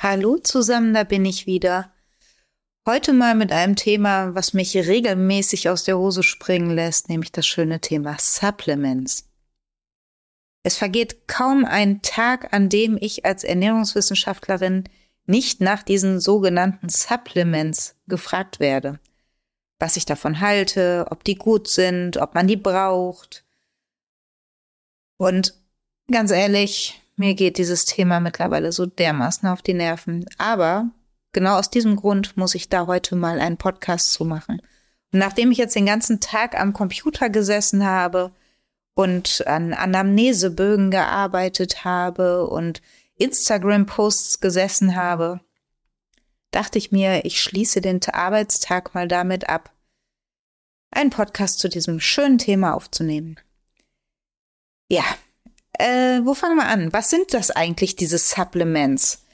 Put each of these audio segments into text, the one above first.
Hallo zusammen, da bin ich wieder. Heute mal mit einem Thema, was mich regelmäßig aus der Hose springen lässt, nämlich das schöne Thema Supplements. Es vergeht kaum ein Tag, an dem ich als Ernährungswissenschaftlerin nicht nach diesen sogenannten Supplements gefragt werde. Was ich davon halte, ob die gut sind, ob man die braucht. Und ganz ehrlich, mir geht dieses Thema mittlerweile so dermaßen auf die Nerven. Aber genau aus diesem Grund muss ich da heute mal einen Podcast zu machen. Und nachdem ich jetzt den ganzen Tag am Computer gesessen habe und an Anamnesebögen gearbeitet habe und Instagram-Posts gesessen habe, dachte ich mir, ich schließe den Arbeitstag mal damit ab, einen Podcast zu diesem schönen Thema aufzunehmen. Ja, äh, wo fangen wir an? Was sind das eigentlich, diese Supplements?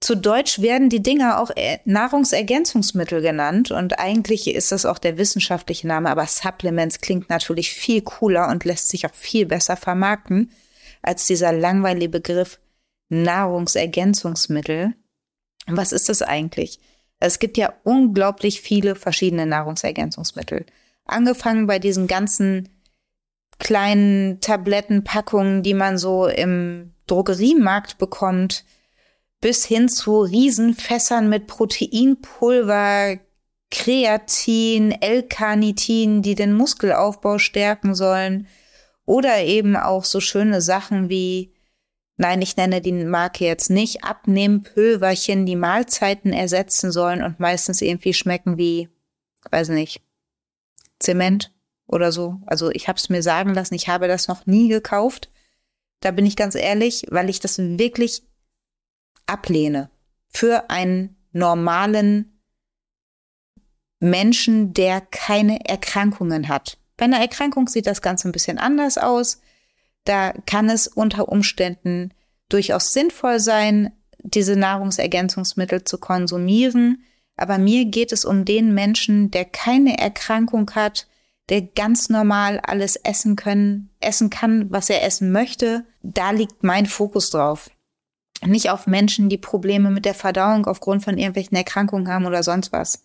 Zu Deutsch werden die Dinger auch äh, Nahrungsergänzungsmittel genannt und eigentlich ist das auch der wissenschaftliche Name, aber Supplements klingt natürlich viel cooler und lässt sich auch viel besser vermarkten als dieser langweilige Begriff Nahrungsergänzungsmittel. Was ist das eigentlich? Es gibt ja unglaublich viele verschiedene Nahrungsergänzungsmittel. Angefangen bei diesen ganzen kleinen Tablettenpackungen, die man so im Drogeriemarkt bekommt, bis hin zu Riesenfässern mit Proteinpulver, Kreatin, L-Carnitin, die den Muskelaufbau stärken sollen. Oder eben auch so schöne Sachen wie, nein, ich nenne die Marke jetzt nicht, Abnehmpulverchen, die Mahlzeiten ersetzen sollen und meistens irgendwie schmecken wie, weiß nicht, Zement oder so. Also ich habe es mir sagen lassen, ich habe das noch nie gekauft. Da bin ich ganz ehrlich, weil ich das wirklich ablehne. Für einen normalen Menschen, der keine Erkrankungen hat. Bei einer Erkrankung sieht das Ganze ein bisschen anders aus. Da kann es unter Umständen durchaus sinnvoll sein, diese Nahrungsergänzungsmittel zu konsumieren. Aber mir geht es um den Menschen, der keine Erkrankung hat, der ganz normal alles essen können, essen kann, was er essen möchte. Da liegt mein Fokus drauf. Nicht auf Menschen, die Probleme mit der Verdauung aufgrund von irgendwelchen Erkrankungen haben oder sonst was.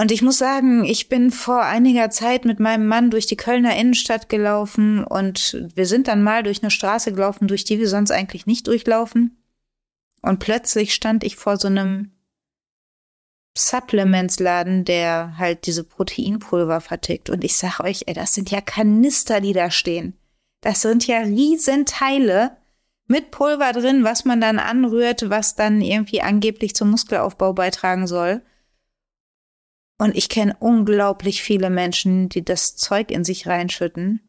Und ich muss sagen, ich bin vor einiger Zeit mit meinem Mann durch die Kölner Innenstadt gelaufen und wir sind dann mal durch eine Straße gelaufen, durch die wir sonst eigentlich nicht durchlaufen. Und plötzlich stand ich vor so einem Supplementsladen, der halt diese Proteinpulver vertickt. Und ich sag euch, ey, das sind ja Kanister, die da stehen. Das sind ja Riesenteile mit Pulver drin, was man dann anrührt, was dann irgendwie angeblich zum Muskelaufbau beitragen soll. Und ich kenne unglaublich viele Menschen, die das Zeug in sich reinschütten.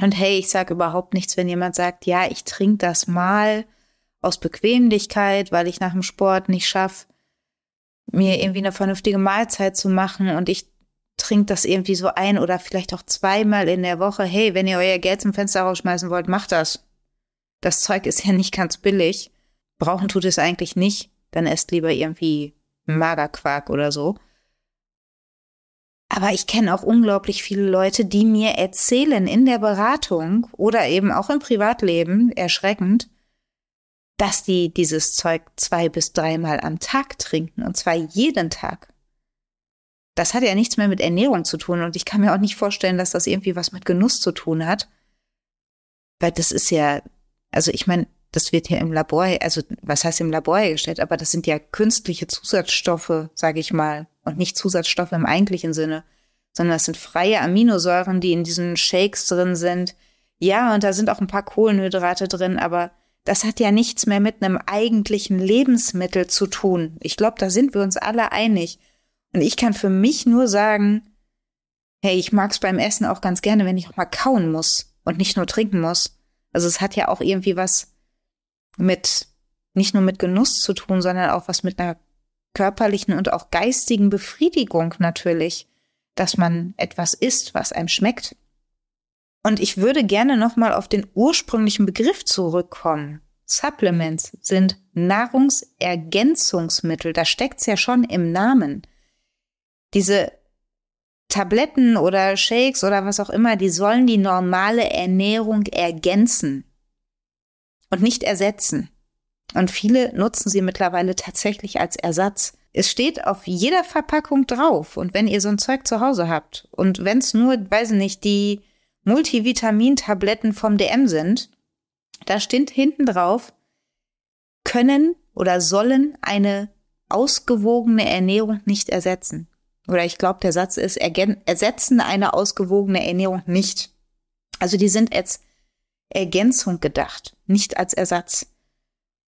Und hey, ich sage überhaupt nichts, wenn jemand sagt, ja, ich trinke das mal aus Bequemlichkeit, weil ich nach dem Sport nicht schaffe, mir irgendwie eine vernünftige Mahlzeit zu machen und ich trinke das irgendwie so ein oder vielleicht auch zweimal in der Woche. Hey, wenn ihr euer Geld zum Fenster rausschmeißen wollt, macht das. Das Zeug ist ja nicht ganz billig. Brauchen tut es eigentlich nicht. Dann esst lieber irgendwie Magerquark oder so. Aber ich kenne auch unglaublich viele Leute, die mir erzählen in der Beratung oder eben auch im Privatleben, erschreckend, dass die dieses Zeug zwei bis dreimal am Tag trinken und zwar jeden Tag. Das hat ja nichts mehr mit Ernährung zu tun und ich kann mir auch nicht vorstellen, dass das irgendwie was mit Genuss zu tun hat. Weil das ist ja, also ich meine, das wird ja im Labor, also was heißt im Labor hergestellt, aber das sind ja künstliche Zusatzstoffe, sage ich mal, und nicht Zusatzstoffe im eigentlichen Sinne, sondern das sind freie Aminosäuren, die in diesen Shakes drin sind. Ja, und da sind auch ein paar Kohlenhydrate drin, aber das hat ja nichts mehr mit einem eigentlichen Lebensmittel zu tun. Ich glaube, da sind wir uns alle einig. Und ich kann für mich nur sagen, hey, ich mag's beim Essen auch ganz gerne, wenn ich auch mal kauen muss und nicht nur trinken muss. Also es hat ja auch irgendwie was mit, nicht nur mit Genuss zu tun, sondern auch was mit einer körperlichen und auch geistigen Befriedigung natürlich, dass man etwas isst, was einem schmeckt. Und ich würde gerne nochmal auf den ursprünglichen Begriff zurückkommen. Supplements sind Nahrungsergänzungsmittel. Da steckt's ja schon im Namen. Diese Tabletten oder Shakes oder was auch immer, die sollen die normale Ernährung ergänzen und nicht ersetzen. Und viele nutzen sie mittlerweile tatsächlich als Ersatz. Es steht auf jeder Verpackung drauf. Und wenn ihr so ein Zeug zu Hause habt und wenn es nur, weiß ich nicht, die Multivitamintabletten vom DM sind, da steht hinten drauf, können oder sollen eine ausgewogene Ernährung nicht ersetzen. Oder ich glaube, der Satz ist, ersetzen eine ausgewogene Ernährung nicht. Also die sind als Ergänzung gedacht, nicht als Ersatz.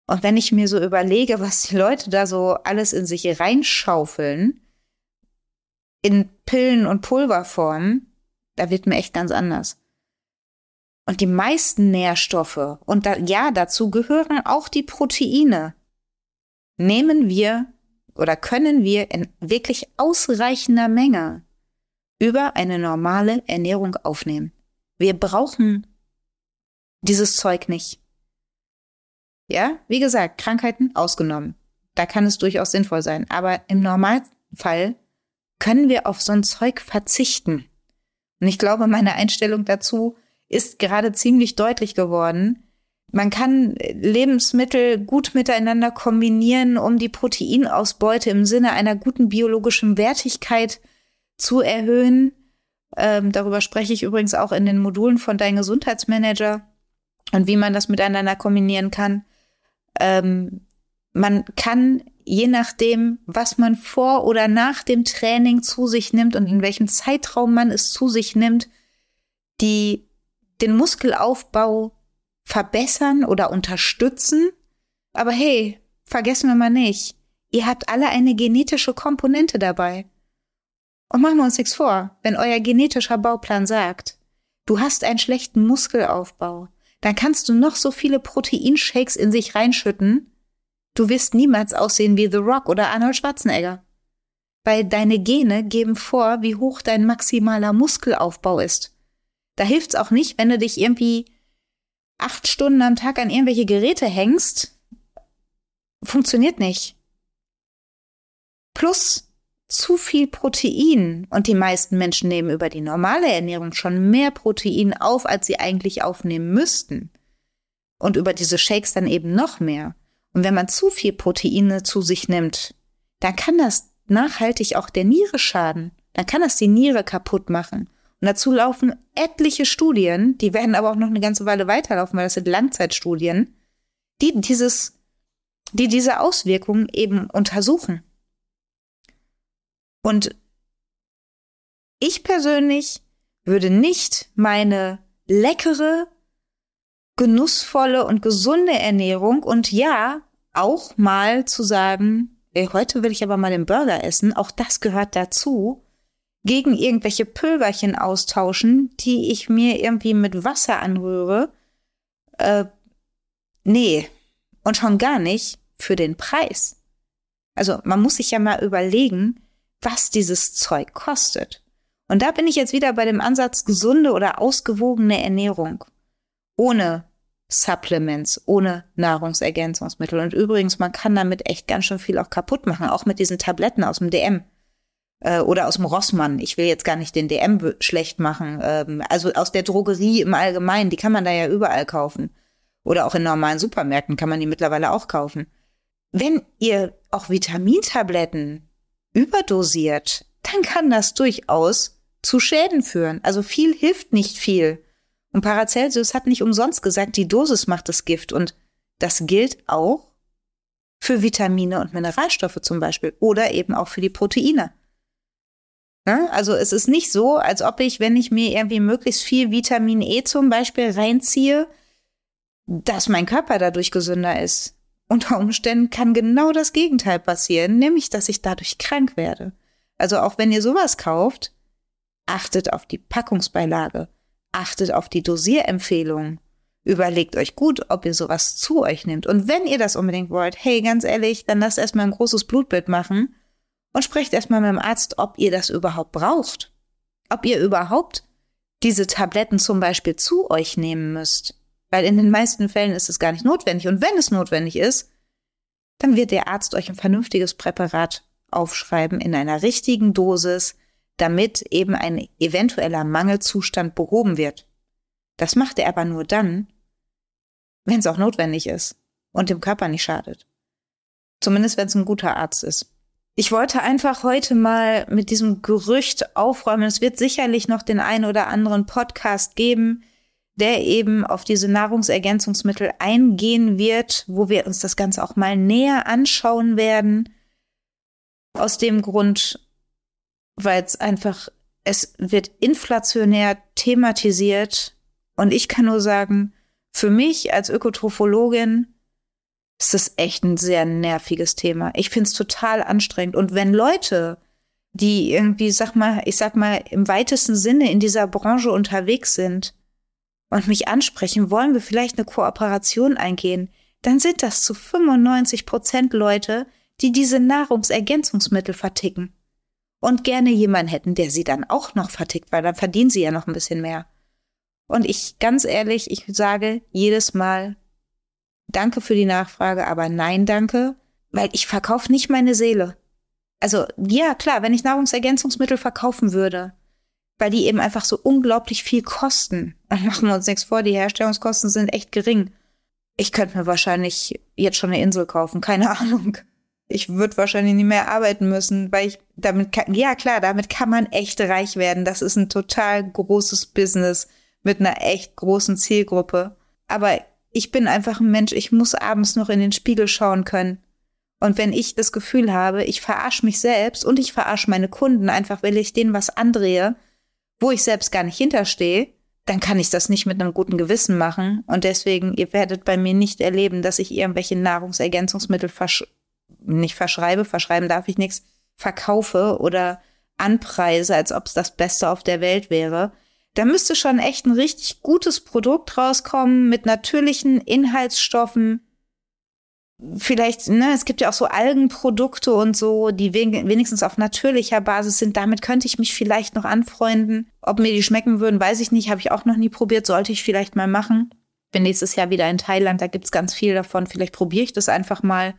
Und wenn ich mir so überlege, was die Leute da so alles in sich reinschaufeln, in Pillen und Pulverform, da wird mir echt ganz anders. Und die meisten Nährstoffe, und da, ja, dazu gehören auch die Proteine, nehmen wir oder können wir in wirklich ausreichender Menge über eine normale Ernährung aufnehmen. Wir brauchen dieses Zeug nicht. Ja, wie gesagt, Krankheiten ausgenommen. Da kann es durchaus sinnvoll sein. Aber im Normalfall können wir auf so ein Zeug verzichten. Und ich glaube, meine Einstellung dazu ist gerade ziemlich deutlich geworden. Man kann Lebensmittel gut miteinander kombinieren, um die Proteinausbeute im Sinne einer guten biologischen Wertigkeit zu erhöhen. Ähm, darüber spreche ich übrigens auch in den Modulen von Dein Gesundheitsmanager und wie man das miteinander kombinieren kann. Ähm, man kann je nachdem, was man vor oder nach dem Training zu sich nimmt und in welchem Zeitraum man es zu sich nimmt, die den Muskelaufbau verbessern oder unterstützen. Aber hey, vergessen wir mal nicht, ihr habt alle eine genetische Komponente dabei. Und machen wir uns nichts vor, wenn euer genetischer Bauplan sagt, du hast einen schlechten Muskelaufbau, dann kannst du noch so viele Proteinshakes in sich reinschütten, du wirst niemals aussehen wie The Rock oder Arnold Schwarzenegger. Weil deine Gene geben vor, wie hoch dein maximaler Muskelaufbau ist. Da hilft's auch nicht, wenn du dich irgendwie acht Stunden am Tag an irgendwelche Geräte hängst. Funktioniert nicht. Plus zu viel Protein und die meisten Menschen nehmen über die normale Ernährung schon mehr Protein auf, als sie eigentlich aufnehmen müssten. Und über diese Shakes dann eben noch mehr. Und wenn man zu viel Proteine zu sich nimmt, dann kann das nachhaltig auch der Niere schaden. Dann kann das die Niere kaputt machen. Und dazu laufen etliche Studien, die werden aber auch noch eine ganze Weile weiterlaufen, weil das sind Langzeitstudien, die dieses, die diese Auswirkungen eben untersuchen. Und ich persönlich würde nicht meine leckere, genussvolle und gesunde Ernährung und ja, auch mal zu sagen, ey, heute will ich aber mal den Burger essen, auch das gehört dazu, gegen irgendwelche Pülverchen austauschen, die ich mir irgendwie mit Wasser anrühre. Äh, nee. Und schon gar nicht für den Preis. Also man muss sich ja mal überlegen, was dieses Zeug kostet. Und da bin ich jetzt wieder bei dem Ansatz gesunde oder ausgewogene Ernährung. Ohne Supplements, ohne Nahrungsergänzungsmittel. Und übrigens, man kann damit echt ganz schön viel auch kaputt machen, auch mit diesen Tabletten aus dem DM äh, oder aus dem Rossmann. Ich will jetzt gar nicht den DM schlecht machen. Ähm, also aus der Drogerie im Allgemeinen, die kann man da ja überall kaufen. Oder auch in normalen Supermärkten kann man die mittlerweile auch kaufen. Wenn ihr auch Vitamintabletten überdosiert, dann kann das durchaus zu Schäden führen. Also viel hilft nicht viel. Und Paracelsus hat nicht umsonst gesagt, die Dosis macht das Gift. Und das gilt auch für Vitamine und Mineralstoffe zum Beispiel oder eben auch für die Proteine. Ne? Also es ist nicht so, als ob ich, wenn ich mir irgendwie möglichst viel Vitamin E zum Beispiel reinziehe, dass mein Körper dadurch gesünder ist. Unter Umständen kann genau das Gegenteil passieren, nämlich dass ich dadurch krank werde. Also auch wenn ihr sowas kauft, achtet auf die Packungsbeilage, achtet auf die Dosierempfehlungen. Überlegt euch gut, ob ihr sowas zu euch nehmt. Und wenn ihr das unbedingt wollt, hey, ganz ehrlich, dann lasst erstmal ein großes Blutbild machen und sprecht erstmal mit dem Arzt, ob ihr das überhaupt braucht. Ob ihr überhaupt diese Tabletten zum Beispiel zu euch nehmen müsst. Weil in den meisten Fällen ist es gar nicht notwendig. Und wenn es notwendig ist, dann wird der Arzt euch ein vernünftiges Präparat aufschreiben in einer richtigen Dosis, damit eben ein eventueller Mangelzustand behoben wird. Das macht er aber nur dann, wenn es auch notwendig ist und dem Körper nicht schadet. Zumindest wenn es ein guter Arzt ist. Ich wollte einfach heute mal mit diesem Gerücht aufräumen. Es wird sicherlich noch den einen oder anderen Podcast geben, der eben auf diese Nahrungsergänzungsmittel eingehen wird, wo wir uns das Ganze auch mal näher anschauen werden. Aus dem Grund, weil es einfach, es wird inflationär thematisiert und ich kann nur sagen, für mich als Ökotrophologin ist das echt ein sehr nerviges Thema. Ich finde es total anstrengend. Und wenn Leute, die irgendwie, sag mal, ich sag mal, im weitesten Sinne in dieser Branche unterwegs sind und mich ansprechen, wollen wir vielleicht eine Kooperation eingehen, dann sind das zu 95 Prozent Leute, die diese Nahrungsergänzungsmittel verticken und gerne jemanden hätten, der sie dann auch noch vertickt, weil dann verdienen sie ja noch ein bisschen mehr. Und ich, ganz ehrlich, ich sage jedes Mal, danke für die Nachfrage, aber nein, danke, weil ich verkaufe nicht meine Seele. Also, ja, klar, wenn ich Nahrungsergänzungsmittel verkaufen würde, weil die eben einfach so unglaublich viel kosten, dann machen wir uns nichts vor, die Herstellungskosten sind echt gering. Ich könnte mir wahrscheinlich jetzt schon eine Insel kaufen, keine Ahnung. Ich würde wahrscheinlich nie mehr arbeiten müssen, weil ich damit kann, ja klar, damit kann man echt reich werden. Das ist ein total großes Business mit einer echt großen Zielgruppe. Aber ich bin einfach ein Mensch, ich muss abends noch in den Spiegel schauen können. Und wenn ich das Gefühl habe, ich verarsche mich selbst und ich verarsche meine Kunden einfach, weil ich denen was andrehe, wo ich selbst gar nicht hinterstehe, dann kann ich das nicht mit einem guten Gewissen machen. Und deswegen, ihr werdet bei mir nicht erleben, dass ich irgendwelche Nahrungsergänzungsmittel versch nicht verschreibe, verschreiben darf ich nichts, verkaufe oder anpreise, als ob es das Beste auf der Welt wäre da müsste schon echt ein richtig gutes Produkt rauskommen mit natürlichen Inhaltsstoffen. Vielleicht, ne, es gibt ja auch so Algenprodukte und so, die wenigstens auf natürlicher Basis sind. Damit könnte ich mich vielleicht noch anfreunden. Ob mir die schmecken würden, weiß ich nicht. Habe ich auch noch nie probiert. Sollte ich vielleicht mal machen. Bin nächstes Jahr wieder in Thailand, da gibt's ganz viel davon. Vielleicht probiere ich das einfach mal.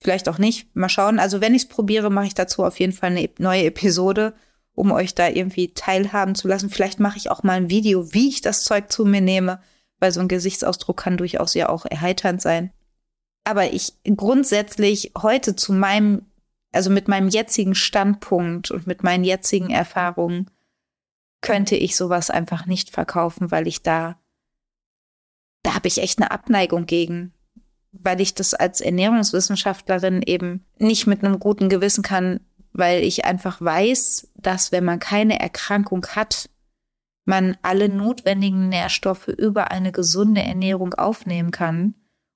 Vielleicht auch nicht. Mal schauen. Also wenn ich es probiere, mache ich dazu auf jeden Fall eine neue Episode um euch da irgendwie teilhaben zu lassen. Vielleicht mache ich auch mal ein Video, wie ich das Zeug zu mir nehme, weil so ein Gesichtsausdruck kann durchaus ja auch erheiternd sein. Aber ich grundsätzlich heute zu meinem, also mit meinem jetzigen Standpunkt und mit meinen jetzigen Erfahrungen, könnte ich sowas einfach nicht verkaufen, weil ich da, da habe ich echt eine Abneigung gegen, weil ich das als Ernährungswissenschaftlerin eben nicht mit einem guten Gewissen kann, weil ich einfach weiß, dass wenn man keine Erkrankung hat, man alle notwendigen Nährstoffe über eine gesunde Ernährung aufnehmen kann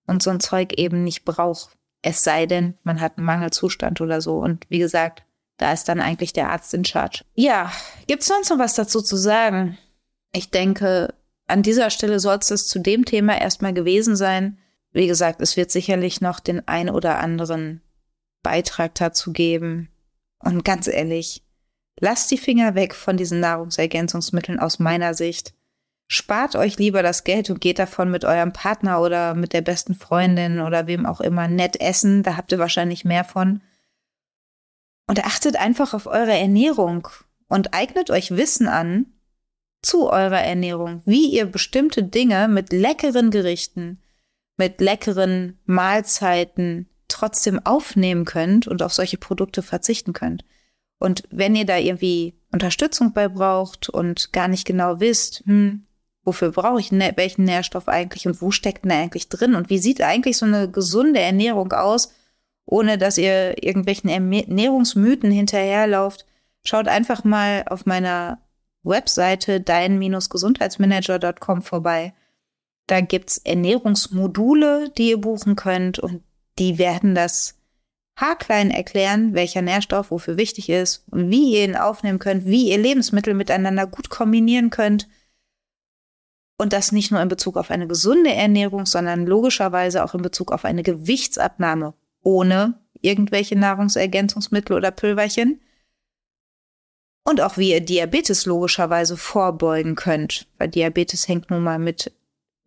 und so ein Zeug eben nicht braucht. Es sei denn, man hat einen Mangelzustand oder so. Und wie gesagt, da ist dann eigentlich der Arzt in Charge. Ja, gibt's sonst noch was dazu zu sagen? Ich denke, an dieser Stelle soll es zu dem Thema erstmal gewesen sein. Wie gesagt, es wird sicherlich noch den ein oder anderen Beitrag dazu geben, und ganz ehrlich, lasst die Finger weg von diesen Nahrungsergänzungsmitteln aus meiner Sicht. Spart euch lieber das Geld und geht davon mit eurem Partner oder mit der besten Freundin oder wem auch immer nett essen. Da habt ihr wahrscheinlich mehr von. Und achtet einfach auf eure Ernährung und eignet euch Wissen an zu eurer Ernährung, wie ihr bestimmte Dinge mit leckeren Gerichten, mit leckeren Mahlzeiten, trotzdem aufnehmen könnt und auf solche Produkte verzichten könnt. Und wenn ihr da irgendwie Unterstützung bei braucht und gar nicht genau wisst, hm, wofür brauche ich welchen Nährstoff eigentlich und wo steckt denn eigentlich drin und wie sieht eigentlich so eine gesunde Ernährung aus, ohne dass ihr irgendwelchen Ernährungsmythen hinterherlauft, schaut einfach mal auf meiner Webseite dein-gesundheitsmanager.com vorbei. Da gibt's Ernährungsmodule, die ihr buchen könnt und die werden das haarklein erklären, welcher Nährstoff wofür wichtig ist und wie ihr ihn aufnehmen könnt, wie ihr Lebensmittel miteinander gut kombinieren könnt. Und das nicht nur in Bezug auf eine gesunde Ernährung, sondern logischerweise auch in Bezug auf eine Gewichtsabnahme ohne irgendwelche Nahrungsergänzungsmittel oder Pülverchen. Und auch wie ihr Diabetes logischerweise vorbeugen könnt, weil Diabetes hängt nun mal mit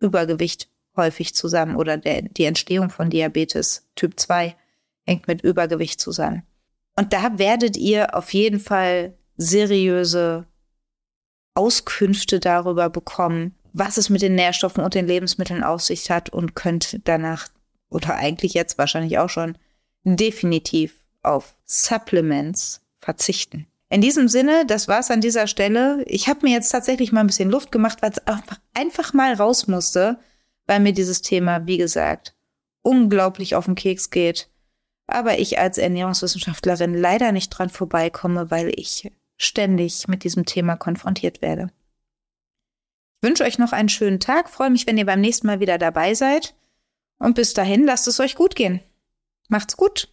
Übergewicht häufig zusammen oder der, die Entstehung von Diabetes Typ 2 hängt mit Übergewicht zusammen. Und da werdet ihr auf jeden Fall seriöse Auskünfte darüber bekommen, was es mit den Nährstoffen und den Lebensmitteln auf sich hat und könnt danach oder eigentlich jetzt wahrscheinlich auch schon definitiv auf Supplements verzichten. In diesem Sinne, das war's an dieser Stelle. Ich habe mir jetzt tatsächlich mal ein bisschen Luft gemacht, weil es einfach, einfach mal raus musste, weil mir dieses Thema, wie gesagt, unglaublich auf den Keks geht. Aber ich als Ernährungswissenschaftlerin leider nicht dran vorbeikomme, weil ich ständig mit diesem Thema konfrontiert werde. Wünsche euch noch einen schönen Tag, freue mich, wenn ihr beim nächsten Mal wieder dabei seid. Und bis dahin lasst es euch gut gehen. Macht's gut.